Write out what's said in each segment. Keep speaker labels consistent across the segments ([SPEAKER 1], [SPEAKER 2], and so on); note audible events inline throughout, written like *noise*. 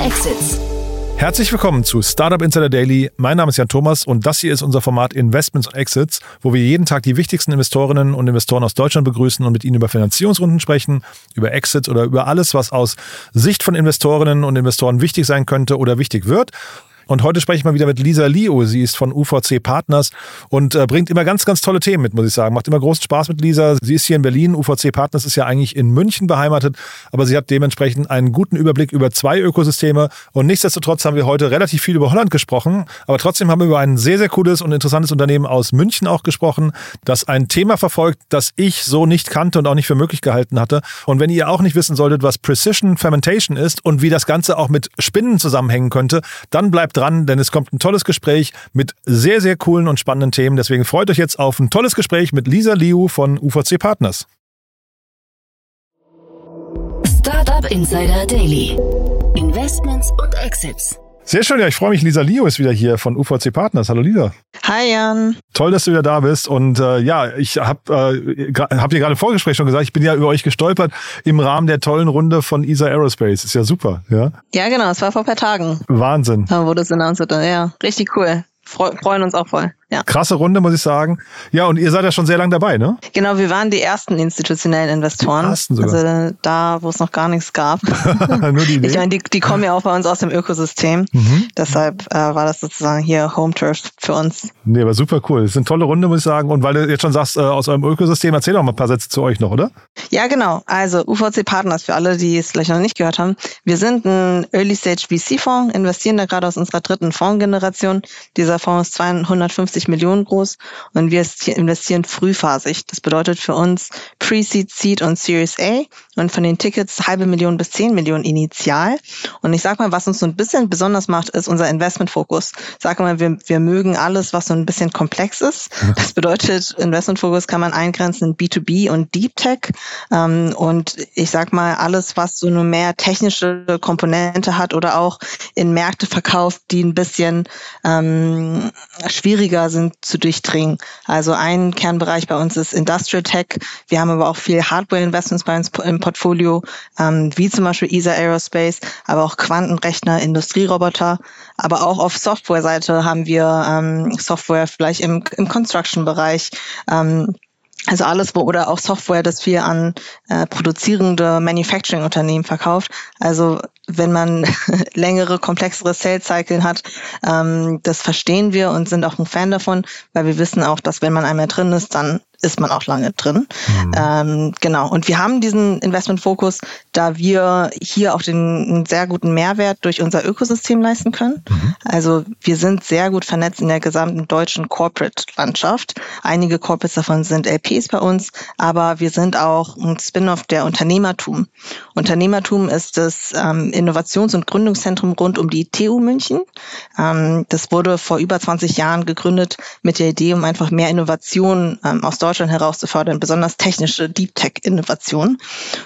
[SPEAKER 1] Exits.
[SPEAKER 2] Herzlich willkommen zu Startup Insider Daily. Mein Name ist Jan Thomas und das hier ist unser Format Investments und Exits, wo wir jeden Tag die wichtigsten Investorinnen und Investoren aus Deutschland begrüßen und mit ihnen über Finanzierungsrunden sprechen, über Exits oder über alles, was aus Sicht von Investorinnen und Investoren wichtig sein könnte oder wichtig wird. Und heute spreche ich mal wieder mit Lisa Lio. Sie ist von UVC Partners und äh, bringt immer ganz, ganz tolle Themen mit, muss ich sagen. Macht immer großen Spaß mit Lisa. Sie ist hier in Berlin. UVC Partners ist ja eigentlich in München beheimatet, aber sie hat dementsprechend einen guten Überblick über zwei Ökosysteme. Und nichtsdestotrotz haben wir heute relativ viel über Holland gesprochen, aber trotzdem haben wir über ein sehr, sehr cooles und interessantes Unternehmen aus München auch gesprochen, das ein Thema verfolgt, das ich so nicht kannte und auch nicht für möglich gehalten hatte. Und wenn ihr auch nicht wissen solltet, was Precision Fermentation ist und wie das Ganze auch mit Spinnen zusammenhängen könnte, dann bleibt dran, denn es kommt ein tolles Gespräch mit sehr, sehr coolen und spannenden Themen. Deswegen freut euch jetzt auf ein tolles Gespräch mit Lisa Liu von UVC Partners.
[SPEAKER 1] Startup Insider Daily. Investments und Exits.
[SPEAKER 2] Sehr schön, ja, ich freue mich. Lisa Lio ist wieder hier von UVC Partners. Hallo Lisa.
[SPEAKER 3] Hi Jan.
[SPEAKER 2] Toll, dass du wieder da bist. Und äh, ja, ich habe äh, hab dir gerade im Vorgespräch schon gesagt, ich bin ja über euch gestolpert im Rahmen der tollen Runde von ESA Aerospace. Ist ja super, ja?
[SPEAKER 3] Ja, genau, es war vor ein paar Tagen.
[SPEAKER 2] Wahnsinn.
[SPEAKER 3] Da wurde es announced. Ja, richtig cool. Freu freuen uns auch voll. Ja.
[SPEAKER 2] Krasse Runde, muss ich sagen. Ja, und ihr seid ja schon sehr lange dabei, ne?
[SPEAKER 3] Genau, wir waren die ersten institutionellen Investoren. Die ersten sogar. Also da, wo es noch gar nichts gab. *laughs* Nur die *laughs* Idee. Ich meine, die, die kommen ja auch bei uns aus dem Ökosystem. Mhm. Deshalb äh, war das sozusagen hier Home Turf für uns.
[SPEAKER 2] Nee, aber super cool. Es ist eine tolle Runde, muss ich sagen. Und weil du jetzt schon sagst, äh, aus eurem Ökosystem, erzähl doch mal ein paar Sätze zu euch noch, oder?
[SPEAKER 3] Ja, genau. Also UVC Partners, für alle, die es vielleicht noch nicht gehört haben. Wir sind ein Early Stage VC-Fonds, investieren da gerade aus unserer dritten Fondsgeneration. Dieser Fonds ist 250 Millionen groß und wir investieren frühphasig. Das bedeutet für uns Pre-Seed, Seed und Series A und von den Tickets halbe Million bis zehn Millionen initial. Und ich sag mal, was uns so ein bisschen besonders macht, ist unser Investmentfokus. Sag mal, wir, wir mögen alles, was so ein bisschen komplex ist. Das bedeutet, Investmentfokus kann man eingrenzen in B2B und Deep Tech. Ähm, und ich sag mal, alles, was so eine mehr technische Komponente hat oder auch in Märkte verkauft, die ein bisschen ähm, schwieriger sind zu durchdringen. Also ein Kernbereich bei uns ist Industrial Tech. Wir haben aber auch viel Hardware-Investments bei uns im Portfolio, ähm, wie zum Beispiel ESA Aerospace, aber auch Quantenrechner, Industrieroboter. Aber auch auf Software-Seite haben wir ähm, Software vielleicht im, im Construction-Bereich. Ähm, also alles, wo oder auch Software, das wir an äh, produzierende Manufacturing-Unternehmen verkauft. Also wenn man *laughs* längere, komplexere Sales-Cycle hat, ähm, das verstehen wir und sind auch ein Fan davon, weil wir wissen auch, dass wenn man einmal drin ist, dann ist man auch lange drin. Mhm. Ähm, genau. Und wir haben diesen Investmentfokus, da wir hier auch den einen sehr guten Mehrwert durch unser Ökosystem leisten können. Mhm. Also wir sind sehr gut vernetzt in der gesamten deutschen Corporate-Landschaft. Einige Corporates davon sind LPs bei uns, aber wir sind auch ein Spin-off der Unternehmertum. Unternehmertum ist das ähm, Innovations- und Gründungszentrum rund um die TU München. Ähm, das wurde vor über 20 Jahren gegründet mit der Idee, um einfach mehr Innovationen ähm, aus Deutschland herauszufordern, besonders technische Deep Tech Innovationen.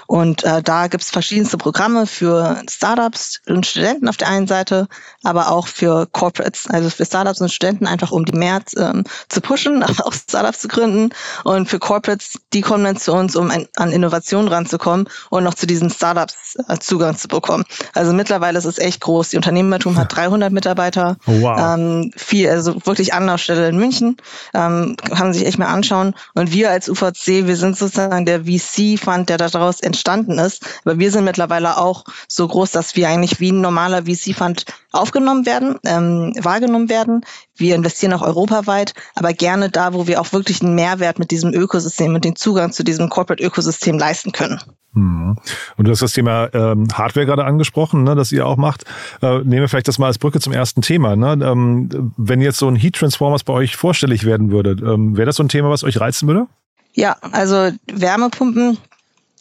[SPEAKER 3] Und äh, da gibt es verschiedenste Programme für Startups und Studenten auf der einen Seite, aber auch für Corporates, also für Startups und Studenten einfach, um die mehr ähm, zu pushen, *laughs* auch Startups zu gründen. Und für Corporates, die kommen dann zu uns, um ein, an Innovationen ranzukommen und noch zu diesen Startups äh, Zugang zu bekommen. Also mittlerweile ist es echt groß. Die Unternehmertum hat 300 Mitarbeiter.
[SPEAKER 2] Wow.
[SPEAKER 3] Ähm, viel, also wirklich Anlaufstelle in München. Ähm, kann man sich echt mal anschauen. Und wir als UVC, wir sind sozusagen der VC-Fund, der daraus entstanden ist. Aber wir sind mittlerweile auch so groß, dass wir eigentlich wie ein normaler VC-Fund aufgenommen werden, ähm, wahrgenommen werden. Wir investieren auch europaweit, aber gerne da, wo wir auch wirklich einen Mehrwert mit diesem Ökosystem und den Zugang zu diesem Corporate-Ökosystem leisten können.
[SPEAKER 2] Mhm. Und du hast das Thema ähm, Hardware gerade angesprochen, ne, das ihr auch macht. Äh, nehmen wir vielleicht das mal als Brücke zum ersten Thema. Ne? Ähm, wenn jetzt so ein Heat Transformers bei euch vorstellig werden würde, ähm, wäre das so ein Thema, was euch reizen würde?
[SPEAKER 3] Ja, also Wärmepumpen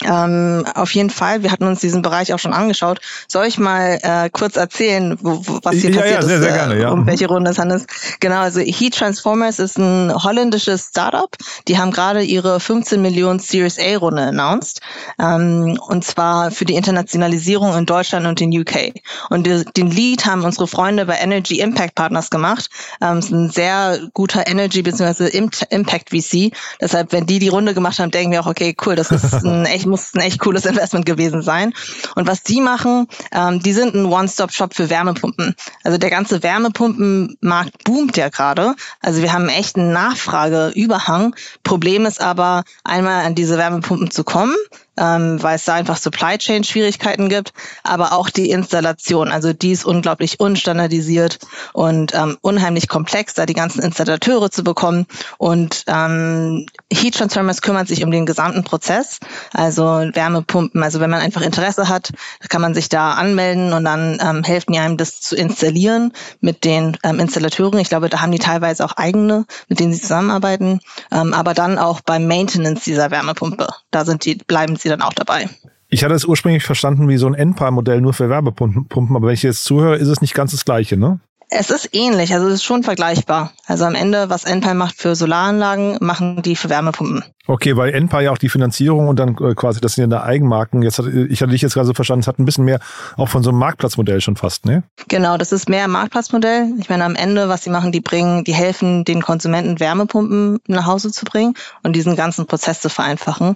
[SPEAKER 3] ähm, auf jeden Fall. Wir hatten uns diesen Bereich auch schon angeschaut. Soll ich mal äh, kurz erzählen, wo, wo, was hier
[SPEAKER 2] ja,
[SPEAKER 3] passiert
[SPEAKER 2] ja, sehr,
[SPEAKER 3] ist,
[SPEAKER 2] sehr gerne, ja.
[SPEAKER 3] um mhm. welche Runde es handelt? Genau, also Heat Transformers ist ein holländisches Startup. Die haben gerade ihre 15 Millionen Series A Runde announced. Ähm, und zwar für die Internationalisierung in Deutschland und in UK. Und die, den Lead haben unsere Freunde bei Energy Impact Partners gemacht. Ähm, ist ein sehr guter Energy bzw. Impact VC. Deshalb, wenn die die Runde gemacht haben, denken wir auch, okay, cool, das ist *laughs* ein echt muss ein echt cooles Investment gewesen sein. Und was die machen, ähm, die sind ein One-Stop-Shop für Wärmepumpen. Also der ganze Wärmepumpenmarkt boomt ja gerade. Also wir haben echt einen Nachfrageüberhang. Problem ist aber, einmal an diese Wärmepumpen zu kommen ähm, weil es da einfach Supply Chain Schwierigkeiten gibt, aber auch die Installation. Also die ist unglaublich unstandardisiert und ähm, unheimlich komplex, da die ganzen Installateure zu bekommen. Und ähm, Heat Transformers kümmert sich um den gesamten Prozess, also Wärmepumpen. Also wenn man einfach Interesse hat, kann man sich da anmelden und dann ähm, helfen die einem, das zu installieren mit den ähm, Installateuren. Ich glaube, da haben die teilweise auch eigene, mit denen sie zusammenarbeiten. Ähm, aber dann auch beim Maintenance dieser Wärmepumpe. Da sind die, bleiben sie dann auch dabei.
[SPEAKER 2] Ich hatte es ursprünglich verstanden wie so ein NPAR-Modell nur für Wärmepumpen, aber wenn ich jetzt zuhöre, ist es nicht ganz das Gleiche, ne?
[SPEAKER 3] Es ist ähnlich, also es ist schon vergleichbar. Also am Ende, was NPAR macht für Solaranlagen, machen die für Wärmepumpen.
[SPEAKER 2] Okay, weil NPAR ja auch die Finanzierung und dann äh, quasi, das sind ja Eigenmarken. Jetzt hat, ich hatte dich jetzt gerade so verstanden, es hat ein bisschen mehr auch von so einem Marktplatzmodell schon fast, ne?
[SPEAKER 3] Genau, das ist mehr Marktplatzmodell. Ich meine, am Ende, was sie machen, die bringen, die helfen den Konsumenten Wärmepumpen nach Hause zu bringen und diesen ganzen Prozess zu vereinfachen.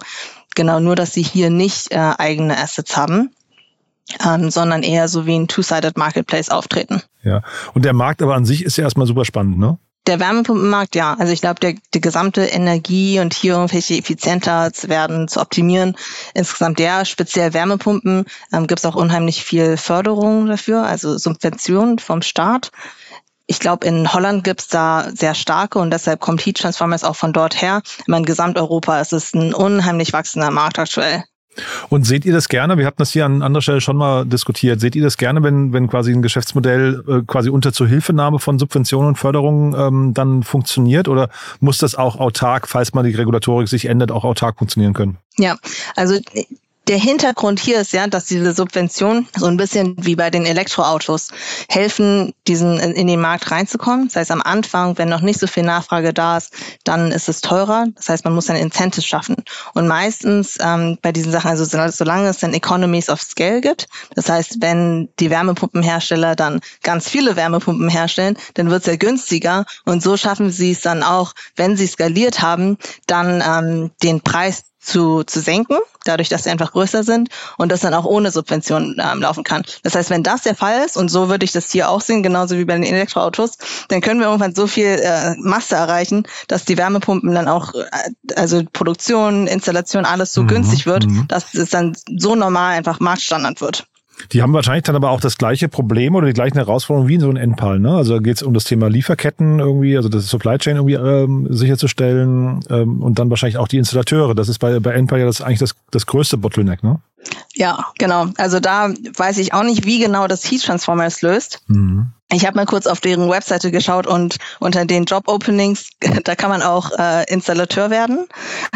[SPEAKER 3] Genau, nur dass sie hier nicht äh, eigene Assets haben, ähm, sondern eher so wie ein Two-Sided Marketplace auftreten.
[SPEAKER 2] Ja, und der Markt aber an sich ist ja erstmal super spannend, ne?
[SPEAKER 3] Der Wärmepumpenmarkt, ja. Also ich glaube, der, die gesamte Energie und hier irgendwelche effizienter zu werden, zu optimieren. Insgesamt ja, speziell Wärmepumpen ähm, gibt es auch unheimlich viel Förderung dafür, also Subventionen vom Staat. Ich glaube, in Holland gibt's da sehr starke und deshalb kommt Heat Transformers auch von dort her. In Gesamteuropa ist es ein unheimlich wachsender Markt aktuell.
[SPEAKER 2] Und seht ihr das gerne? Wir hatten das hier an anderer Stelle schon mal diskutiert. Seht ihr das gerne, wenn, wenn quasi ein Geschäftsmodell äh, quasi unter Zuhilfenahme von Subventionen und Förderungen ähm, dann funktioniert? Oder muss das auch autark, falls mal die Regulatorik sich ändert, auch autark funktionieren können?
[SPEAKER 3] Ja, also der Hintergrund hier ist ja, dass diese Subventionen so ein bisschen wie bei den Elektroautos helfen, diesen in den Markt reinzukommen. Das heißt, am Anfang, wenn noch nicht so viel Nachfrage da ist, dann ist es teurer. Das heißt, man muss ein Incentive schaffen. Und meistens ähm, bei diesen Sachen, also solange es dann Economies of Scale gibt, das heißt, wenn die Wärmepumpenhersteller dann ganz viele Wärmepumpen herstellen, dann wird es ja günstiger. Und so schaffen sie es dann auch, wenn sie skaliert haben, dann ähm, den Preis zu, zu senken, dadurch, dass sie einfach größer sind und das dann auch ohne Subvention ähm, laufen kann. Das heißt, wenn das der Fall ist, und so würde ich das hier auch sehen, genauso wie bei den Elektroautos, dann können wir irgendwann so viel äh, Masse erreichen, dass die Wärmepumpen dann auch, äh, also Produktion, Installation, alles so mhm. günstig wird, mhm. dass es dann so normal einfach Marktstandard wird.
[SPEAKER 2] Die haben wahrscheinlich dann aber auch das gleiche Problem oder die gleichen Herausforderungen wie in so einem Endpal. Ne? Also da geht es um das Thema Lieferketten irgendwie, also das Supply Chain irgendwie ähm, sicherzustellen ähm, und dann wahrscheinlich auch die Installateure. Das ist bei, bei Endpal ja das eigentlich das, das größte Bottleneck, ne?
[SPEAKER 3] Ja, genau. Also da weiß ich auch nicht, wie genau das Heat Transformers löst. Mhm. Ich habe mal kurz auf deren Webseite geschaut und unter den Job-Openings, *laughs* da kann man auch äh, Installateur werden.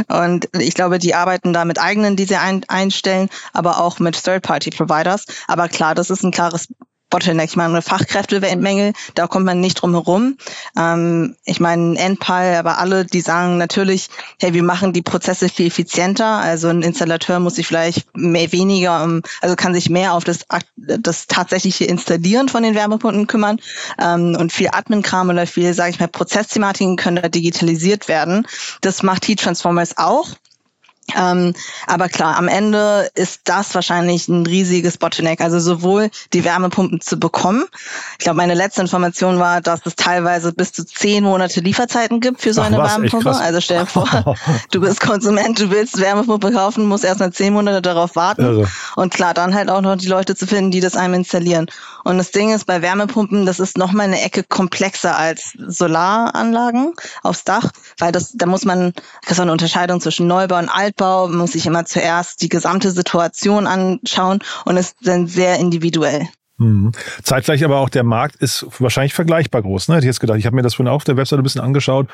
[SPEAKER 3] Und ich glaube, die arbeiten da mit eigenen, die sie ein, einstellen, aber auch mit Third-Party-Providers. Aber klar, das ist ein klares Bottleneck. Ich meine, Fachkräftemängel, da kommt man nicht drum herum. Ähm, ich meine, Endpal, aber alle, die sagen natürlich, hey, wir machen die Prozesse viel effizienter. Also ein Installateur muss sich vielleicht mehr weniger, also kann sich mehr auf das, das tatsächliche Installieren von den Wärmepumpen kümmern ähm, und viel Admin-Kram oder viel, sage ich mal, Prozessthematiken können da digitalisiert werden. Das macht Heat Transformers auch. Ähm, aber klar, am Ende ist das wahrscheinlich ein riesiges Bottleneck. Also sowohl die Wärmepumpen zu bekommen. Ich glaube, meine letzte Information war, dass es teilweise bis zu zehn Monate Lieferzeiten gibt für so Ach, eine was, Wärmepumpe. Also stell dir vor, *laughs* du bist Konsument, du willst Wärmepumpe kaufen, musst erstmal zehn Monate darauf warten. Also. Und klar, dann halt auch noch die Leute zu finden, die das einem installieren. Und das Ding ist, bei Wärmepumpen, das ist nochmal eine Ecke komplexer als Solaranlagen aufs Dach, weil das, da muss man, das ist eine Unterscheidung zwischen Neubau und Altbau, man muss sich immer zuerst die gesamte Situation anschauen und ist dann sehr individuell.
[SPEAKER 2] Mhm. Zeitgleich aber auch der Markt ist wahrscheinlich vergleichbar groß. Ne? Hätte ich jetzt gedacht. Ich habe mir das vorhin auf der Webseite ein bisschen angeschaut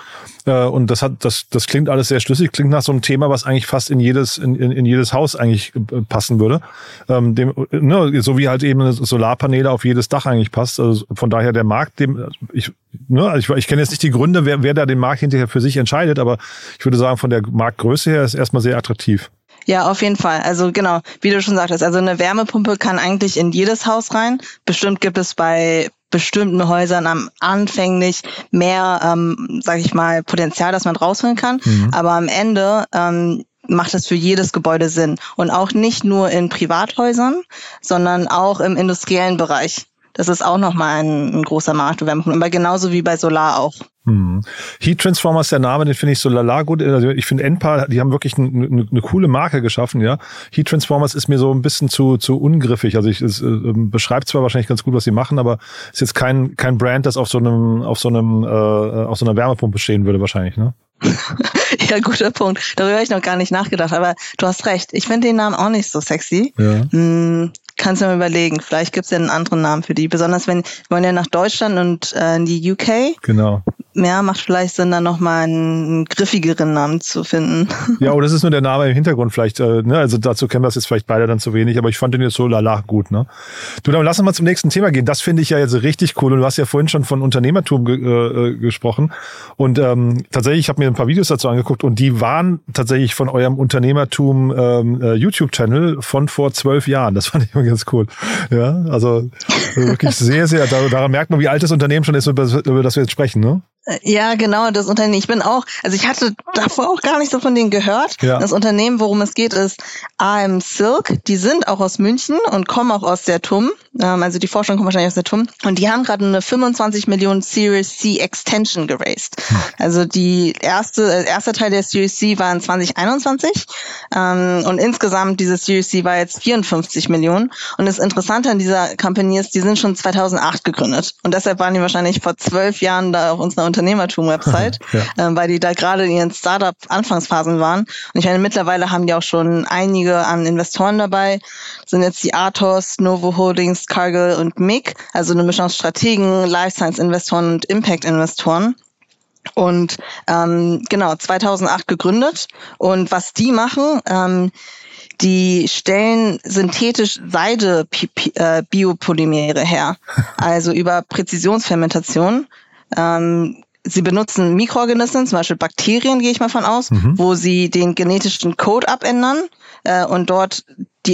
[SPEAKER 2] äh, und das hat, das, das klingt alles sehr schlüssig, klingt nach so einem Thema, was eigentlich fast in jedes, in, in, in jedes Haus eigentlich äh, passen würde. Ähm, dem, ne, so wie halt eben Solarpaneele auf jedes Dach eigentlich passt. Also von daher der Markt, dem ich, ne, ich, ich kenne jetzt nicht die Gründe, wer, wer da den Markt hinterher für sich entscheidet, aber ich würde sagen, von der Marktgröße her ist erstmal sehr attraktiv.
[SPEAKER 3] Ja, auf jeden Fall. Also genau, wie du schon sagtest, also eine Wärmepumpe kann eigentlich in jedes Haus rein. Bestimmt gibt es bei bestimmten Häusern am anfänglich mehr, ähm, sage ich mal, Potenzial, dass man rausholen kann. Mhm. Aber am Ende ähm, macht es für jedes Gebäude Sinn. Und auch nicht nur in Privathäusern, sondern auch im industriellen Bereich. Das ist auch nochmal ein, ein großer Marktbewerbung, aber genauso wie bei Solar auch.
[SPEAKER 2] Hm. Heat Transformer ist der Name, den finde ich so lala gut. Also ich finde Enpa, die haben wirklich eine, eine, eine, coole Marke geschaffen, ja. Heat Transformers ist mir so ein bisschen zu, zu ungriffig. Also ich, es äh, beschreibt zwar wahrscheinlich ganz gut, was sie machen, aber ist jetzt kein, kein Brand, das auf so einem, auf so einem, äh, auf so einer Wärmepumpe stehen würde wahrscheinlich, ne? *laughs*
[SPEAKER 3] ja, guter Punkt. Darüber habe ich noch gar nicht nachgedacht, aber du hast recht. Ich finde den Namen auch nicht so sexy. Ja. Hm, kannst du mal überlegen. Vielleicht gibt es ja einen anderen Namen für die. Besonders wenn, wir wollen ja nach Deutschland und äh, in die UK.
[SPEAKER 2] Genau
[SPEAKER 3] mehr macht vielleicht Sinn, dann nochmal einen griffigeren Namen zu finden. *laughs*
[SPEAKER 2] Ja, oder das ist nur der Name im Hintergrund vielleicht. Äh, ne? Also dazu kennen wir es jetzt vielleicht beide dann zu wenig, aber ich fand den jetzt so lala gut. Ne? Du, dann lass uns mal zum nächsten Thema gehen. Das finde ich ja jetzt richtig cool. Und du hast ja vorhin schon von Unternehmertum ge äh, gesprochen. Und ähm, tatsächlich, ich habe mir ein paar Videos dazu angeguckt und die waren tatsächlich von eurem Unternehmertum ähm, äh, YouTube-Channel von vor zwölf Jahren. Das fand ich immer ganz cool. Ja, also wirklich sehr, sehr, daran merkt man, wie alt das Unternehmen schon ist, über das wir jetzt sprechen. Ne?
[SPEAKER 3] Ja, genau, das Unternehmen. Ich bin auch, also ich hatte davor auch gar nicht so von denen gehört. Ja. Das Unternehmen, worum es geht, ist AM Silk. Die sind auch aus München und kommen auch aus der TUM. Ähm, also die Forschung kommt wahrscheinlich aus der TUM. Und die haben gerade eine 25 Millionen Series C Extension geraced. Also die erste, äh, erste Teil der Series C war in 2021. Ähm, und insgesamt diese Series C war jetzt 54 Millionen. Und das Interessante an dieser Company ist, die sind schon 2008 gegründet. Und deshalb waren die wahrscheinlich vor zwölf Jahren da auf unserer Unternehmertum-Website, *laughs* ja. ähm, weil die da gerade in ihren Startup-Anfangsphasen waren. Und ich meine, mittlerweile haben die auch schon einige an Investoren dabei. Das sind jetzt die Athos, Novo Holdings, Cargill und MIG, also eine Mischung aus Strategen, Life Science-Investoren und Impact-Investoren. Und ähm, genau, 2008 gegründet. Und was die machen, ähm, die stellen synthetisch Seide äh, her, *laughs* also über Präzisionsfermentation. Ähm, Sie benutzen Mikroorganismen, zum Beispiel Bakterien, gehe ich mal von aus, mhm. wo sie den genetischen Code abändern äh, und dort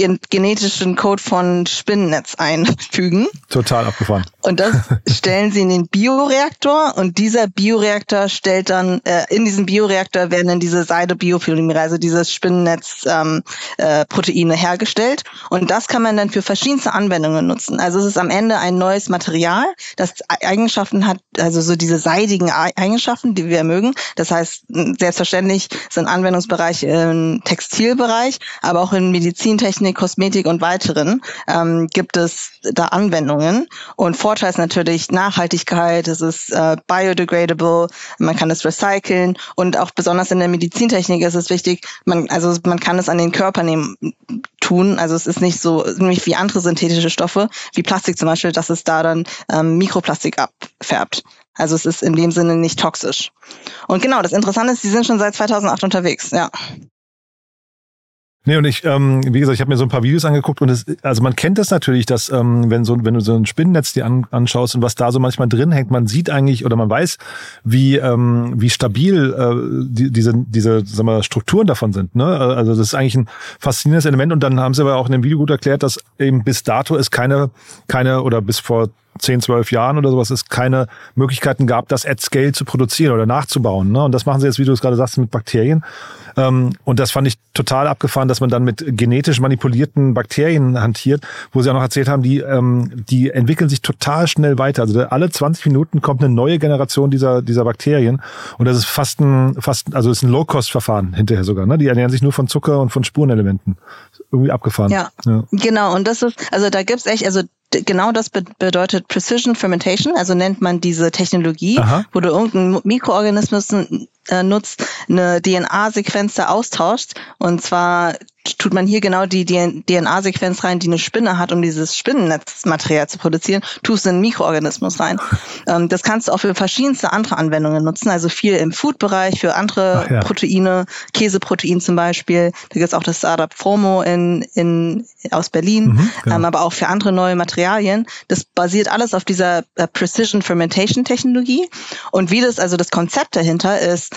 [SPEAKER 3] den genetischen Code von Spinnennetz einfügen.
[SPEAKER 2] Total abgefahren.
[SPEAKER 3] Und das *laughs* stellen sie in den Bioreaktor und dieser Bioreaktor stellt dann, äh, in diesem Bioreaktor werden dann diese Seide-Biopolymerase, also dieses Spinnennetz-Proteine ähm, äh, hergestellt. Und das kann man dann für verschiedenste Anwendungen nutzen. Also es ist am Ende ein neues Material, das Eigenschaften hat, also so diese seidigen Eigenschaften, die wir mögen. Das heißt, selbstverständlich sind Anwendungsbereiche im Textilbereich, aber auch in Medizintechnik, Kosmetik und weiteren ähm, gibt es da Anwendungen. Und Vorteil ist natürlich Nachhaltigkeit, es ist äh, biodegradable, man kann es recyceln und auch besonders in der Medizintechnik ist es wichtig, man, also man kann es an den Körper nehmen, tun. Also es ist nicht so nämlich wie andere synthetische Stoffe, wie Plastik zum Beispiel, dass es da dann ähm, Mikroplastik abfärbt. Also es ist in dem Sinne nicht toxisch. Und genau, das Interessante ist, sie sind schon seit 2008 unterwegs, ja.
[SPEAKER 2] Nee, und ich, ähm, wie gesagt, ich habe mir so ein paar Videos angeguckt und es, also man kennt das natürlich, dass ähm, wenn so, wenn du so ein Spinnennetz dir an, anschaust und was da so manchmal drin hängt, man sieht eigentlich oder man weiß, wie ähm, wie stabil äh, die, diese diese sagen wir, Strukturen davon sind. Ne? Also das ist eigentlich ein faszinierendes Element und dann haben sie aber auch in dem Video gut erklärt, dass eben bis dato es keine keine oder bis vor 10, 12 Jahren oder sowas es keine Möglichkeiten gab, das at scale zu produzieren oder nachzubauen. Ne? Und das machen sie jetzt, wie du es gerade sagst, mit Bakterien. Ähm, und das fand ich total abgefahren, dass man dann mit genetisch manipulierten Bakterien hantiert, wo sie auch noch erzählt haben, die, ähm, die entwickeln sich total schnell weiter. Also alle 20 Minuten kommt eine neue Generation dieser, dieser Bakterien. Und das ist fast ein, fast, also ist ein Low-Cost-Verfahren hinterher sogar. Ne? Die ernähren sich nur von Zucker und von Spurenelementen. Irgendwie abgefahren.
[SPEAKER 3] Ja, ja. genau. Und das ist, also da gibt's echt, also genau das bedeutet Precision Fermentation, also nennt man diese Technologie, Aha. wo du irgendeinen Mikroorganismus äh, nutzt, eine DNA-Sequenz da austauscht. Und zwar tut man hier genau die DNA-Sequenz rein, die eine Spinne hat, um dieses Spinnennetzmaterial zu produzieren, tust du einen Mikroorganismus rein. *laughs* Ähm, das kannst du auch für verschiedenste andere Anwendungen nutzen, also viel im Food-Bereich, für andere ja. Proteine, Käseprotein zum Beispiel. Da gibt es auch das Startup Formo in, in, aus Berlin, mhm, genau. ähm, aber auch für andere neue Materialien. Das basiert alles auf dieser äh, Precision Fermentation Technologie. Und wie das, also das Konzept dahinter ist,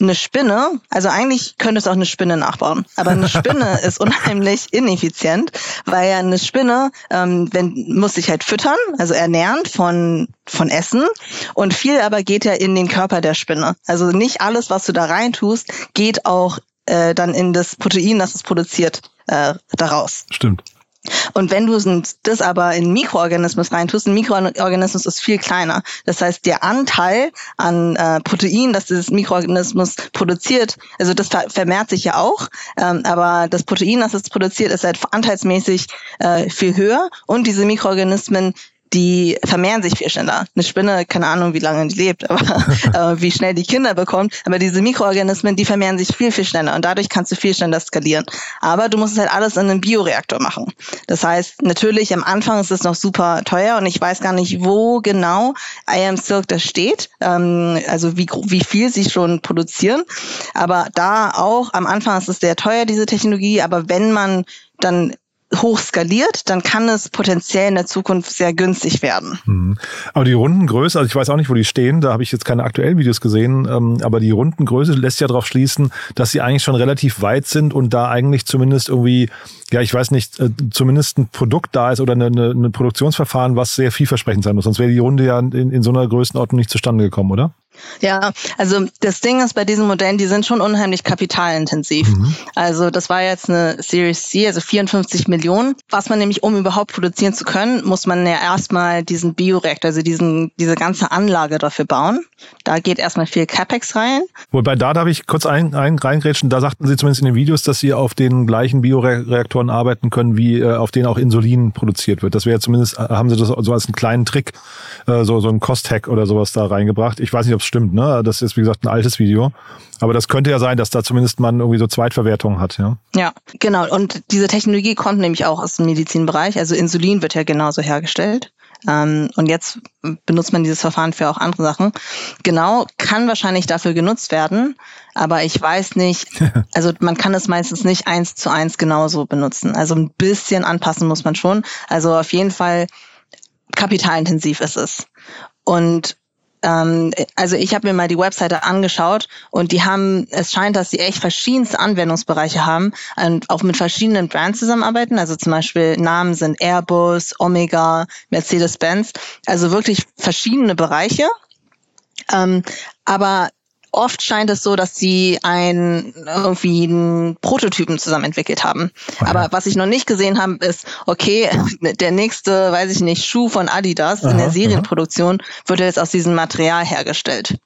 [SPEAKER 3] eine Spinne, also eigentlich könnte es auch eine Spinne nachbauen, aber eine Spinne *laughs* ist unheimlich ineffizient, weil ja eine Spinne ähm, wenn, muss sich halt füttern, also ernähren von, von Essen und viel aber geht ja in den Körper der Spinne. Also nicht alles, was du da rein tust, geht auch äh, dann in das Protein, das es produziert, äh, daraus.
[SPEAKER 2] Stimmt.
[SPEAKER 3] Und wenn du das aber in Mikroorganismus reintust, ein Mikroorganismus ist viel kleiner. Das heißt, der Anteil an äh, Protein, das dieses Mikroorganismus produziert, also das ver vermehrt sich ja auch, ähm, aber das Protein, das es produziert, ist halt anteilsmäßig äh, viel höher und diese Mikroorganismen die vermehren sich viel schneller. Eine Spinne, keine Ahnung, wie lange die lebt, aber *laughs* äh, wie schnell die Kinder bekommt. Aber diese Mikroorganismen, die vermehren sich viel, viel schneller und dadurch kannst du viel schneller skalieren. Aber du musst es halt alles in einem Bioreaktor machen. Das heißt, natürlich am Anfang ist es noch super teuer und ich weiß gar nicht, wo genau IAM Silk das steht, ähm, also wie, wie viel sie schon produzieren. Aber da auch am Anfang ist es sehr teuer, diese Technologie. Aber wenn man dann hoch skaliert, dann kann es potenziell in der Zukunft sehr günstig werden.
[SPEAKER 2] Mhm. Aber die Rundengröße, also ich weiß auch nicht, wo die stehen, da habe ich jetzt keine aktuellen Videos gesehen, ähm, aber die Rundengröße lässt ja darauf schließen, dass sie eigentlich schon relativ weit sind und da eigentlich zumindest irgendwie, ja, ich weiß nicht, äh, zumindest ein Produkt da ist oder eine, ein Produktionsverfahren, was sehr vielversprechend sein muss. Sonst wäre die Runde ja in, in so einer Größenordnung nicht zustande gekommen, oder?
[SPEAKER 3] Ja, also das Ding ist bei diesen Modellen, die sind schon unheimlich kapitalintensiv. Mhm. Also das war jetzt eine Series C, also 54 Millionen. Was man nämlich, um überhaupt produzieren zu können, muss man ja erstmal diesen Bioreaktor, also diesen, diese ganze Anlage dafür bauen. Da geht erstmal viel CapEx rein.
[SPEAKER 2] Wobei da darf ich kurz ein, ein, reingrätschen, da sagten Sie zumindest in den Videos, dass Sie auf den gleichen Bioreaktoren arbeiten können, wie äh, auf denen auch Insulin produziert wird. Das wäre zumindest, äh, haben Sie das so als einen kleinen Trick, äh, so, so einen Cost-Hack oder sowas da reingebracht. Ich weiß nicht, ob es stimmt, ne? Das ist, wie gesagt, ein altes Video. Aber das könnte ja sein, dass da zumindest man irgendwie so Zweitverwertung hat, ja?
[SPEAKER 3] Ja, genau. Und diese Technologie kommt nämlich auch aus dem Medizinbereich. Also Insulin wird ja genauso hergestellt. Ähm, und jetzt benutzt man dieses Verfahren für auch andere Sachen. Genau, kann wahrscheinlich dafür genutzt werden, aber ich weiß nicht, *laughs* also man kann es meistens nicht eins zu eins genauso benutzen. Also ein bisschen anpassen muss man schon. Also auf jeden Fall kapitalintensiv ist es. Und also ich habe mir mal die Webseite angeschaut und die haben, es scheint, dass sie echt verschiedenste Anwendungsbereiche haben und auch mit verschiedenen Brands zusammenarbeiten. Also zum Beispiel Namen sind Airbus, Omega, Mercedes-Benz. Also wirklich verschiedene Bereiche. Ähm, aber oft scheint es so, dass sie ein, irgendwie einen Prototypen zusammen entwickelt haben. Okay. Aber was ich noch nicht gesehen habe, ist, okay, *laughs* der nächste, weiß ich nicht, Schuh von Adidas aha, in der Serienproduktion aha. wird jetzt aus diesem Material hergestellt.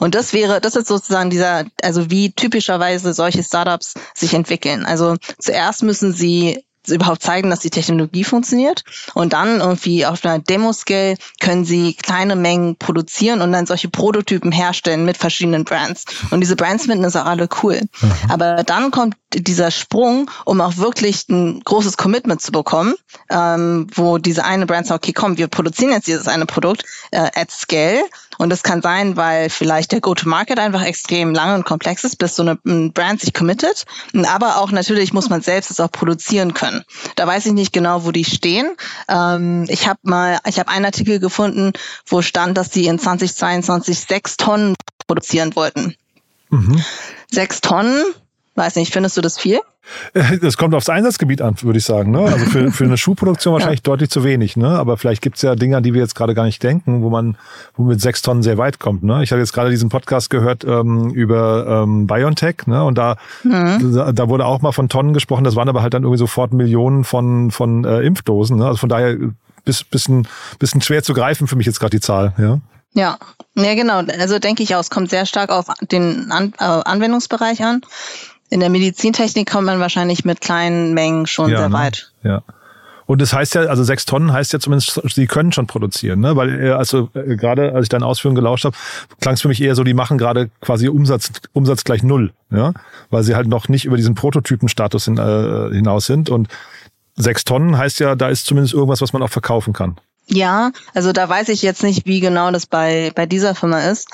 [SPEAKER 3] Und das wäre, das ist sozusagen dieser, also wie typischerweise solche Startups sich entwickeln. Also zuerst müssen sie überhaupt zeigen, dass die Technologie funktioniert. Und dann irgendwie auf einer Demo-Scale können sie kleine Mengen produzieren und dann solche Prototypen herstellen mit verschiedenen Brands. Und diese Brands finden das auch alle cool. Mhm. Aber dann kommt dieser Sprung, um auch wirklich ein großes Commitment zu bekommen, ähm, wo diese eine Brand sagt, okay, komm, wir produzieren jetzt dieses eine Produkt äh, at scale und das kann sein, weil vielleicht der Go-to-Market einfach extrem lang und komplex ist, bis so eine Brand sich committet. Aber auch natürlich muss man selbst es auch produzieren können. Da weiß ich nicht genau, wo die stehen. Ähm, ich habe mal, ich habe einen Artikel gefunden, wo stand, dass die in 2022 sechs Tonnen produzieren wollten. Mhm. Sechs Tonnen, weiß nicht, findest du das viel?
[SPEAKER 2] Das kommt aufs Einsatzgebiet an, würde ich sagen. Ne? Also für, für eine Schuhproduktion *laughs* wahrscheinlich ja. deutlich zu wenig. Ne? Aber vielleicht gibt es ja Dinge, an die wir jetzt gerade gar nicht denken, wo man wo mit sechs Tonnen sehr weit kommt. Ne? Ich hatte jetzt gerade diesen Podcast gehört ähm, über ähm, BioNTech ne? und da, mhm. da, da wurde auch mal von Tonnen gesprochen. Das waren aber halt dann irgendwie sofort Millionen von, von äh, Impfdosen. Ne? Also von daher bis, bisschen, bisschen schwer zu greifen für mich jetzt gerade die Zahl. Ja.
[SPEAKER 3] Ja, ja genau. Also denke ich auch, es kommt sehr stark auf den an äh, Anwendungsbereich an in der Medizintechnik kommt man wahrscheinlich mit kleinen Mengen schon ja, sehr ne? weit.
[SPEAKER 2] Ja. Und das heißt ja, also sechs Tonnen heißt ja zumindest, sie können schon produzieren, ne? Weil äh, also äh, gerade als ich deine Ausführungen gelauscht habe, klang es für mich eher so, die machen gerade quasi Umsatz Umsatz gleich null, ja, weil sie halt noch nicht über diesen Prototypenstatus hin, äh, hinaus sind. Und sechs Tonnen heißt ja, da ist zumindest irgendwas, was man auch verkaufen kann.
[SPEAKER 3] Ja, also da weiß ich jetzt nicht, wie genau das bei bei dieser Firma ist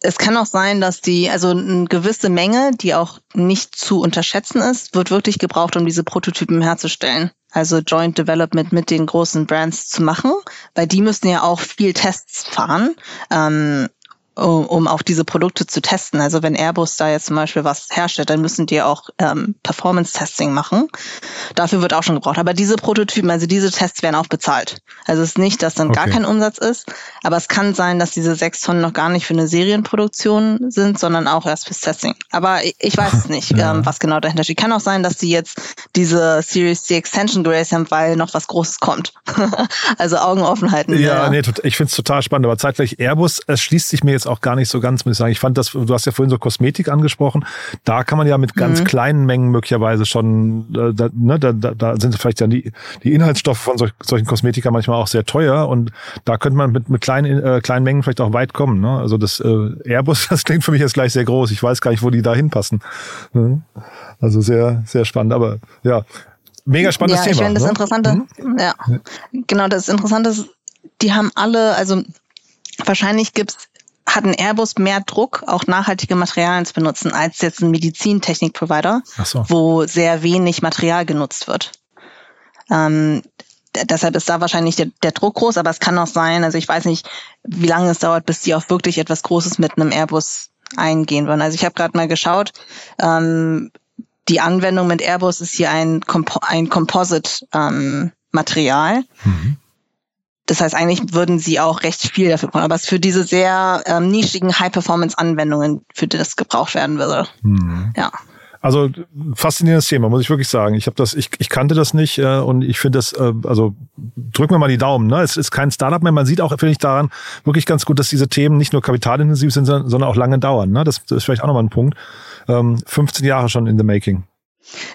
[SPEAKER 3] es kann auch sein, dass die, also eine gewisse Menge, die auch nicht zu unterschätzen ist, wird wirklich gebraucht, um diese Prototypen herzustellen. Also Joint Development mit den großen Brands zu machen, weil die müssen ja auch viel Tests fahren. Ähm, um, um auch diese Produkte zu testen. Also wenn Airbus da jetzt zum Beispiel was herstellt, dann müssen die auch ähm, Performance-Testing machen. Dafür wird auch schon gebraucht. Aber diese Prototypen, also diese Tests werden auch bezahlt. Also es ist nicht, dass dann okay. gar kein Umsatz ist, aber es kann sein, dass diese sechs Tonnen noch gar nicht für eine Serienproduktion sind, sondern auch erst fürs Testing. Aber ich weiß es nicht, *laughs* ja. ähm, was genau dahinter steht. Kann auch sein, dass sie jetzt diese Series C Extension geraced haben, weil noch was Großes kommt. *laughs* also Augen offen halten.
[SPEAKER 2] Ja, ja. nee, ich finde es total spannend. Aber zeitgleich Airbus, es schließt sich mir jetzt auch gar nicht so ganz, muss ich sagen. Ich fand das, du hast ja vorhin so Kosmetik angesprochen. Da kann man ja mit ganz mhm. kleinen Mengen möglicherweise schon, äh, da, ne, da, da sind vielleicht dann die, die Inhaltsstoffe von solch, solchen Kosmetika manchmal auch sehr teuer und da könnte man mit, mit kleinen, äh, kleinen Mengen vielleicht auch weit kommen. Ne? Also das äh, Airbus, *laughs* das klingt für mich jetzt gleich sehr groß. Ich weiß gar nicht, wo die da hinpassen. Ne? Also sehr, sehr spannend. Aber ja, mega spannendes
[SPEAKER 3] ja,
[SPEAKER 2] Thema.
[SPEAKER 3] Ich finde das ne? Interessante, mhm. ja, genau, das Interessante ist, die haben alle, also wahrscheinlich gibt's hat ein Airbus mehr Druck, auch nachhaltige Materialien zu benutzen, als jetzt ein Medizintechnik-Provider, so. wo sehr wenig Material genutzt wird. Ähm, deshalb ist da wahrscheinlich der, der, Druck groß, aber es kann auch sein, also ich weiß nicht, wie lange es dauert, bis die auch wirklich etwas Großes mit einem Airbus eingehen wollen. Also ich habe gerade mal geschaut, ähm, die Anwendung mit Airbus ist hier ein, Compo ein Composite-Material. Ähm, mhm. Das heißt, eigentlich würden sie auch recht viel dafür brauchen, aber es ist für diese sehr ähm, nischigen High-Performance-Anwendungen, für die das gebraucht werden würde. Mhm. Ja.
[SPEAKER 2] Also faszinierendes Thema, muss ich wirklich sagen. Ich habe das, ich, ich kannte das nicht äh, und ich finde das, äh, also drücken wir mal die Daumen. Ne? Es ist kein Startup mehr. Man sieht auch, finde ich, daran wirklich ganz gut, dass diese Themen nicht nur kapitalintensiv sind, sondern auch lange dauern. Ne? Das, das ist vielleicht auch nochmal ein Punkt. Ähm, 15 Jahre schon in the making.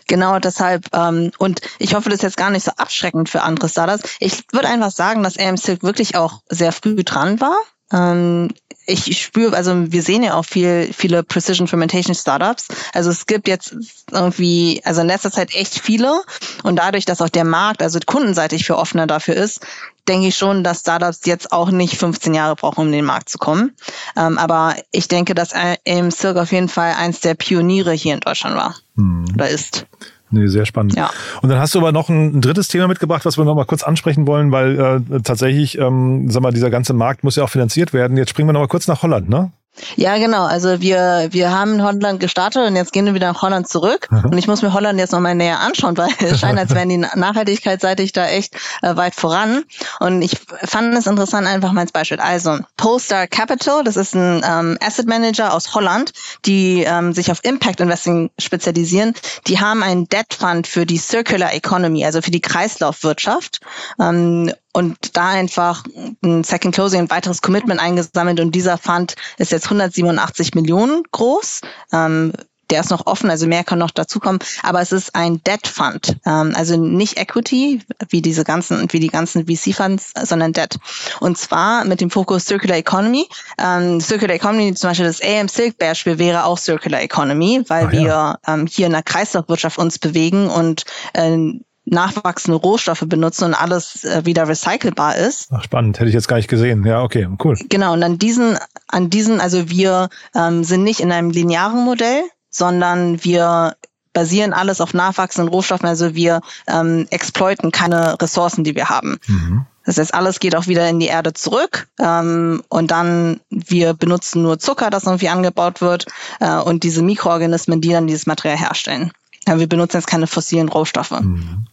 [SPEAKER 3] Genau deshalb, ähm, und ich hoffe, das ist jetzt gar nicht so abschreckend für andere Startups. Ich würde einfach sagen, dass AM Silk wirklich auch sehr früh dran war. Ähm, ich spüre, also wir sehen ja auch viel, viele Precision Fermentation Startups. Also es gibt jetzt irgendwie, also in letzter Zeit echt viele. Und dadurch, dass auch der Markt, also kundenseitig für offener dafür ist, denke ich schon, dass Startups jetzt auch nicht 15 Jahre brauchen, um in den Markt zu kommen. Ähm, aber ich denke, dass AM Silk auf jeden Fall eins der Pioniere hier in Deutschland war. Hm. Oder ist.
[SPEAKER 2] Nee, sehr spannend. Ja. Und dann hast du aber noch ein, ein drittes Thema mitgebracht, was wir noch mal kurz ansprechen wollen, weil äh, tatsächlich, ähm, sag mal, dieser ganze Markt muss ja auch finanziert werden. Jetzt springen wir noch mal kurz nach Holland, ne?
[SPEAKER 3] Ja, genau. Also wir, wir haben in Holland gestartet und jetzt gehen wir wieder nach Holland zurück. Mhm. Und ich muss mir Holland jetzt nochmal näher anschauen, weil es scheint, als wären die nachhaltigkeitsseitig da echt äh, weit voran. Und ich fand es interessant, einfach mal als Beispiel. Also Polestar Capital, das ist ein ähm, Asset Manager aus Holland, die ähm, sich auf Impact Investing spezialisieren. Die haben einen Debt Fund für die Circular Economy, also für die Kreislaufwirtschaft. Ähm, und da einfach ein Second Closing, ein weiteres Commitment eingesammelt und dieser Fund ist jetzt 187 Millionen groß. Ähm, der ist noch offen, also mehr kann noch dazukommen, aber es ist ein Debt Fund, ähm, also nicht Equity, wie diese ganzen, wie die ganzen VC Funds, sondern Debt. Und zwar mit dem Fokus Circular Economy. Ähm, Circular Economy, zum Beispiel das AM Silk Beispiel wäre auch Circular Economy, weil ah, ja. wir ähm, hier in der Kreislaufwirtschaft uns bewegen und äh, nachwachsende Rohstoffe benutzen und alles äh, wieder recycelbar ist.
[SPEAKER 2] Ach, spannend, hätte ich jetzt gar nicht gesehen. Ja, okay, cool.
[SPEAKER 3] Genau, und an diesen, an diesen, also wir ähm, sind nicht in einem linearen Modell, sondern wir basieren alles auf nachwachsenden Rohstoffen, also wir ähm, exploiten keine Ressourcen, die wir haben. Mhm. Das heißt, alles geht auch wieder in die Erde zurück ähm, und dann wir benutzen nur Zucker, das irgendwie angebaut wird äh, und diese Mikroorganismen, die dann dieses Material herstellen. Ja, wir benutzen jetzt keine fossilen Rohstoffe. Mhm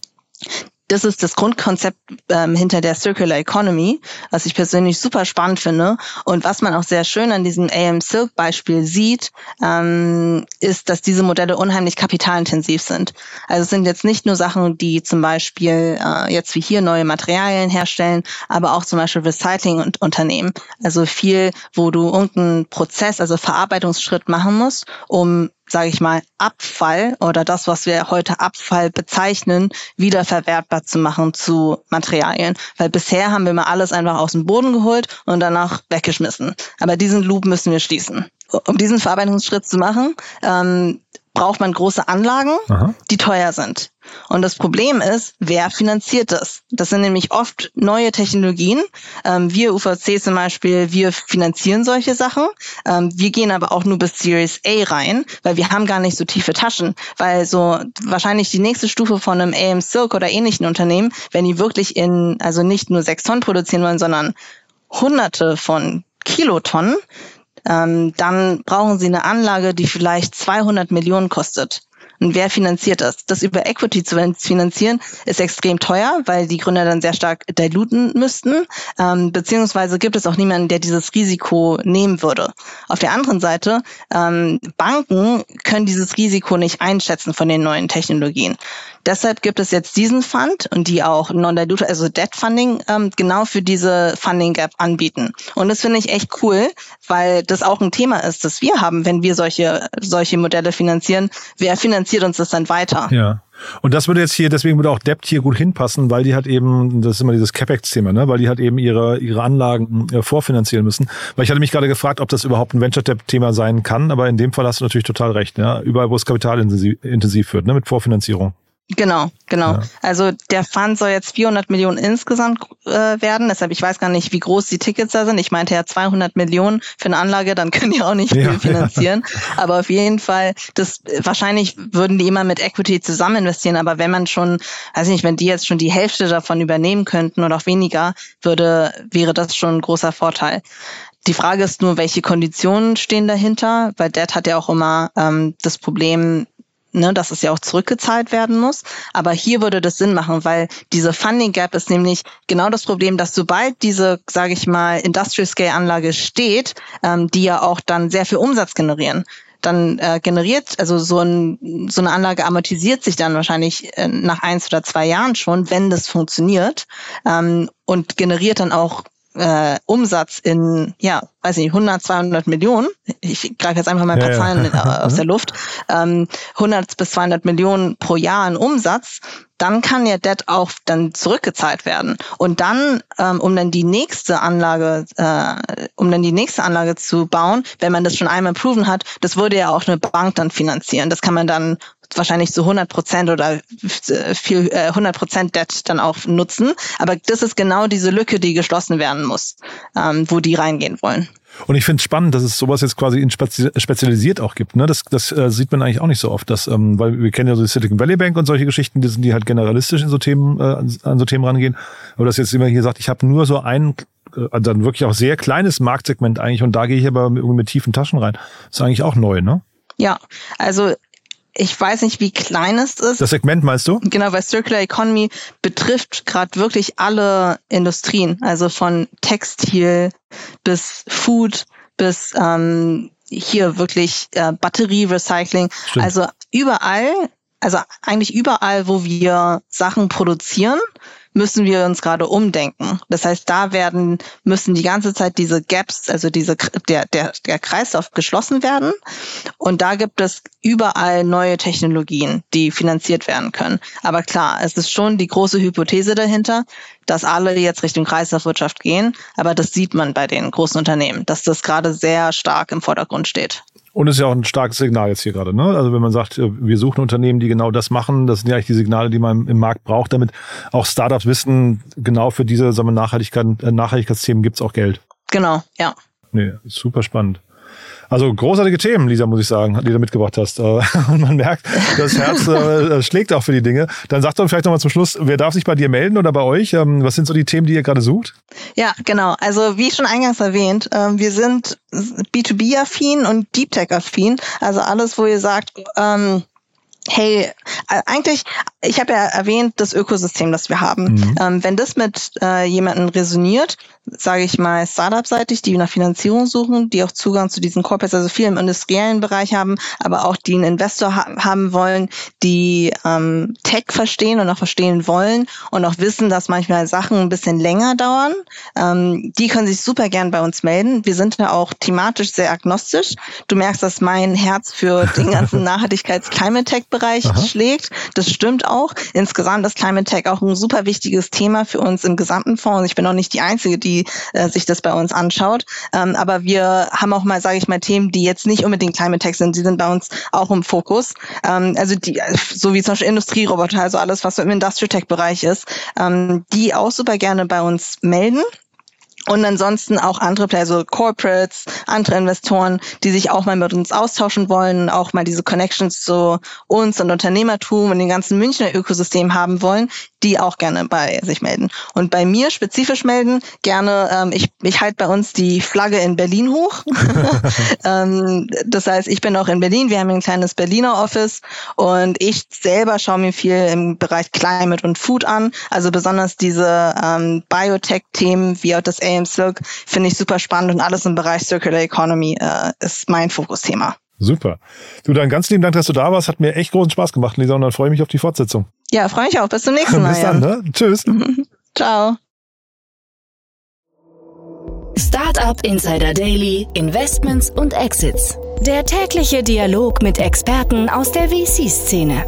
[SPEAKER 3] das ist das Grundkonzept ähm, hinter der Circular Economy, was ich persönlich super spannend finde. Und was man auch sehr schön an diesem AM Silk Beispiel sieht, ähm, ist, dass diese Modelle unheimlich kapitalintensiv sind. Also es sind jetzt nicht nur Sachen, die zum Beispiel äh, jetzt wie hier neue Materialien herstellen, aber auch zum Beispiel Recycling und Unternehmen. Also viel, wo du irgendeinen Prozess, also Verarbeitungsschritt machen musst, um sage ich mal, Abfall oder das, was wir heute Abfall bezeichnen, wiederverwertbar zu machen zu Materialien. Weil bisher haben wir mal alles einfach aus dem Boden geholt und danach weggeschmissen. Aber diesen Loop müssen wir schließen. Um diesen Verarbeitungsschritt zu machen, ähm, braucht man große Anlagen, Aha. die teuer sind. Und das Problem ist, wer finanziert das? Das sind nämlich oft neue Technologien. Ähm, wir UVC zum Beispiel, wir finanzieren solche Sachen. Ähm, wir gehen aber auch nur bis Series A rein, weil wir haben gar nicht so tiefe Taschen. Weil so wahrscheinlich die nächste Stufe von einem AM Silk oder ähnlichen Unternehmen, wenn die wirklich in, also nicht nur sechs Tonnen produzieren wollen, sondern hunderte von Kilotonnen, ähm, dann brauchen sie eine Anlage, die vielleicht 200 Millionen kostet. Und wer finanziert das? Das über Equity zu finanzieren ist extrem teuer, weil die Gründer dann sehr stark diluten müssten. Ähm, beziehungsweise gibt es auch niemanden, der dieses Risiko nehmen würde. Auf der anderen Seite, ähm, Banken können dieses Risiko nicht einschätzen von den neuen Technologien. Deshalb gibt es jetzt diesen Fund und die auch Non-Dilutive, also Debt Funding, ähm, genau für diese Funding Gap anbieten. Und das finde ich echt cool, weil das auch ein Thema ist, das wir haben, wenn wir solche, solche Modelle finanzieren. Wer finanziert uns das dann weiter?
[SPEAKER 2] Ja. Und das würde jetzt hier, deswegen würde auch Debt hier gut hinpassen, weil die hat eben, das ist immer dieses CapEx-Thema, ne? weil die hat eben ihre, ihre Anlagen äh, vorfinanzieren müssen. Weil ich hatte mich gerade gefragt, ob das überhaupt ein Venture-Debt-Thema sein kann, aber in dem Fall hast du natürlich total recht. Ja? Überall, wo es kapitalintensiv wird, ne? mit Vorfinanzierung.
[SPEAKER 3] Genau, genau. Ja. Also der Fund soll jetzt 400 Millionen insgesamt äh, werden. Deshalb, ich weiß gar nicht, wie groß die Tickets da sind. Ich meinte ja 200 Millionen für eine Anlage, dann können die auch nicht viel ja. finanzieren. Aber auf jeden Fall, das wahrscheinlich würden die immer mit Equity zusammen investieren. Aber wenn man schon, weiß ich nicht, wenn die jetzt schon die Hälfte davon übernehmen könnten oder auch weniger, würde, wäre das schon ein großer Vorteil. Die Frage ist nur, welche Konditionen stehen dahinter, weil Debt hat ja auch immer ähm, das Problem, ne, dass es ja auch zurückgezahlt werden muss. Aber hier würde das Sinn machen, weil diese Funding Gap ist nämlich genau das Problem, dass sobald diese, sage ich mal, Industrial Scale Anlage steht, ähm, die ja auch dann sehr viel Umsatz generieren, dann äh, generiert, also so, ein, so eine Anlage amortisiert sich dann wahrscheinlich äh, nach eins oder zwei Jahren schon, wenn das funktioniert ähm, und generiert dann auch äh, Umsatz in, ja, weiß nicht, 100, 200 Millionen, ich greife jetzt einfach mal ein paar ja, Zahlen ja. *laughs* aus der Luft, ähm, 100 bis 200 Millionen pro Jahr in Umsatz, dann kann ja Debt auch dann zurückgezahlt werden. Und dann, ähm, um dann die nächste Anlage, äh, um dann die nächste Anlage zu bauen, wenn man das schon einmal proven hat, das würde ja auch eine Bank dann finanzieren. Das kann man dann wahrscheinlich zu 100 Prozent oder viel, äh, 100 Prozent Debt dann auch nutzen. Aber das ist genau diese Lücke, die geschlossen werden muss, ähm, wo die reingehen wollen.
[SPEAKER 2] Und ich finde es spannend, dass es sowas jetzt quasi in spezi spezialisiert auch gibt. Ne? Das, das äh, sieht man eigentlich auch nicht so oft, dass, ähm, weil wir kennen ja so die Silicon Valley Bank und solche Geschichten, die sind die halt generalistisch in so Themen, äh, an so Themen rangehen. Aber dass jetzt immer hier sagt, ich habe nur so ein äh, also dann wirklich auch sehr kleines Marktsegment eigentlich und da gehe ich aber mit, mit tiefen Taschen rein. Ist eigentlich auch neu, ne?
[SPEAKER 3] Ja, also ich weiß nicht, wie klein es ist.
[SPEAKER 2] Das Segment meinst du?
[SPEAKER 3] Genau, weil Circular Economy betrifft gerade wirklich alle Industrien, also von Textil bis Food bis ähm, hier wirklich äh, Batterierecycling. Also überall, also eigentlich überall, wo wir Sachen produzieren, müssen wir uns gerade umdenken. Das heißt, da werden, müssen die ganze Zeit diese Gaps, also diese, der, der, der Kreislauf geschlossen werden. Und da gibt es überall neue Technologien, die finanziert werden können. Aber klar, es ist schon die große Hypothese dahinter, dass alle jetzt Richtung Kreislaufwirtschaft gehen. Aber das sieht man bei den großen Unternehmen, dass das gerade sehr stark im Vordergrund steht.
[SPEAKER 2] Und es ist ja auch ein starkes Signal jetzt hier gerade. Ne? Also wenn man sagt, äh, wir suchen Unternehmen, die genau das machen, das sind ja eigentlich die Signale, die man im Markt braucht, damit auch Startups wissen, genau für diese sagen wir, Nachhaltigkeit, äh, Nachhaltigkeitsthemen gibt es auch Geld.
[SPEAKER 3] Genau, ja.
[SPEAKER 2] Nee, super spannend. Also großartige Themen, Lisa, muss ich sagen, die du mitgebracht hast. Äh, *laughs* und man merkt, das Herz äh, schlägt auch für die Dinge. Dann sag doch vielleicht nochmal zum Schluss, wer darf sich bei dir melden oder bei euch? Ähm, was sind so die Themen, die ihr gerade sucht?
[SPEAKER 3] Ja, genau. Also wie schon eingangs erwähnt, ähm, wir sind B2B-affin und Deep Tech-affin. Also alles, wo ihr sagt, ähm, hey, eigentlich, ich habe ja erwähnt, das Ökosystem, das wir haben. Mhm. Ähm, wenn das mit äh, jemandem resoniert, sage ich mal, Startup-seitig, die nach Finanzierung suchen, die auch Zugang zu diesen Corporates, also viel im industriellen Bereich haben, aber auch die einen Investor ha haben wollen, die ähm, Tech verstehen und auch verstehen wollen und auch wissen, dass manchmal Sachen ein bisschen länger dauern. Ähm, die können sich super gern bei uns melden. Wir sind ja auch thematisch sehr agnostisch. Du merkst, dass mein Herz für den *laughs* ganzen Nachhaltigkeits-Climate-Tech-Bereich schlägt. Das stimmt auch. Insgesamt ist Climate Tech auch ein super wichtiges Thema für uns im gesamten Fonds. Ich bin auch nicht die Einzige, die äh, sich das bei uns anschaut. Ähm, aber wir haben auch mal, sage ich mal, Themen, die jetzt nicht unbedingt Climate Tech sind, die sind bei uns auch im Fokus. Ähm, also die, so wie zum Beispiel Industrieroboter, also alles, was so im Industrial Tech Bereich ist, ähm, die auch super gerne bei uns melden. Und ansonsten auch andere Player, also Corporates, andere Investoren, die sich auch mal mit uns austauschen wollen, auch mal diese Connections zu uns und Unternehmertum und den ganzen Münchner Ökosystem haben wollen, die auch gerne bei sich melden. Und bei mir spezifisch melden, gerne, ähm, ich, ich halte bei uns die Flagge in Berlin hoch. *laughs* *laughs* ähm, das heißt, ich bin auch in Berlin, wir haben ein kleines Berliner Office und ich selber schaue mir viel im Bereich Climate und Food an. Also besonders diese ähm, Biotech-Themen wie auch das AM Silk finde ich super spannend und alles im Bereich Circular Economy äh, ist mein Fokusthema.
[SPEAKER 2] Super. Du, dann ganz lieben Dank, dass du da warst. Hat mir echt großen Spaß gemacht, Lisa, und dann freue ich mich auf die Fortsetzung.
[SPEAKER 3] Ja, freue mich auch. Bis zum nächsten *laughs* Mal.
[SPEAKER 2] Bis dann, ne? Tschüss. *laughs*
[SPEAKER 3] Ciao.
[SPEAKER 1] Startup Insider Daily, Investments und Exits. Der tägliche Dialog mit Experten aus der VC-Szene.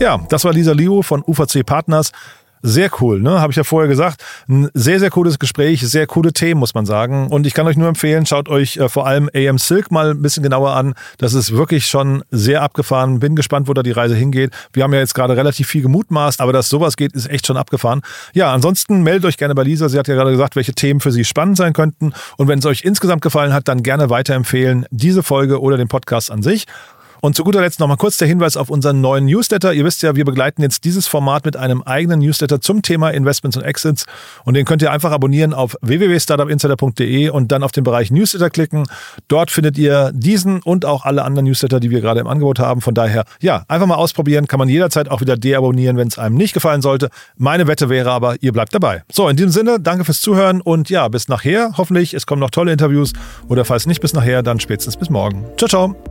[SPEAKER 2] Ja, das war Lisa Leo von UVC Partners. Sehr cool, ne? Habe ich ja vorher gesagt. Ein sehr, sehr cooles Gespräch, sehr coole Themen, muss man sagen. Und ich kann euch nur empfehlen, schaut euch äh, vor allem AM Silk mal ein bisschen genauer an. Das ist wirklich schon sehr abgefahren. Bin gespannt, wo da die Reise hingeht. Wir haben ja jetzt gerade relativ viel gemutmaßt, aber dass sowas geht, ist echt schon abgefahren. Ja, ansonsten meldet euch gerne bei Lisa. Sie hat ja gerade gesagt, welche Themen für Sie spannend sein könnten. Und wenn es euch insgesamt gefallen hat, dann gerne weiterempfehlen, diese Folge oder den Podcast an sich. Und zu guter Letzt nochmal kurz der Hinweis auf unseren neuen Newsletter. Ihr wisst ja, wir begleiten jetzt dieses Format mit einem eigenen Newsletter zum Thema Investments und Exits. Und den könnt ihr einfach abonnieren auf www.startupinsider.de und dann auf den Bereich Newsletter klicken. Dort findet ihr diesen und auch alle anderen Newsletter, die wir gerade im Angebot haben. Von daher, ja, einfach mal ausprobieren. Kann man jederzeit auch wieder deabonnieren, wenn es einem nicht gefallen sollte. Meine Wette wäre aber, ihr bleibt dabei. So, in diesem Sinne, danke fürs Zuhören und ja, bis nachher. Hoffentlich, es kommen noch tolle Interviews. Oder falls nicht bis nachher, dann spätestens bis morgen. Ciao, ciao.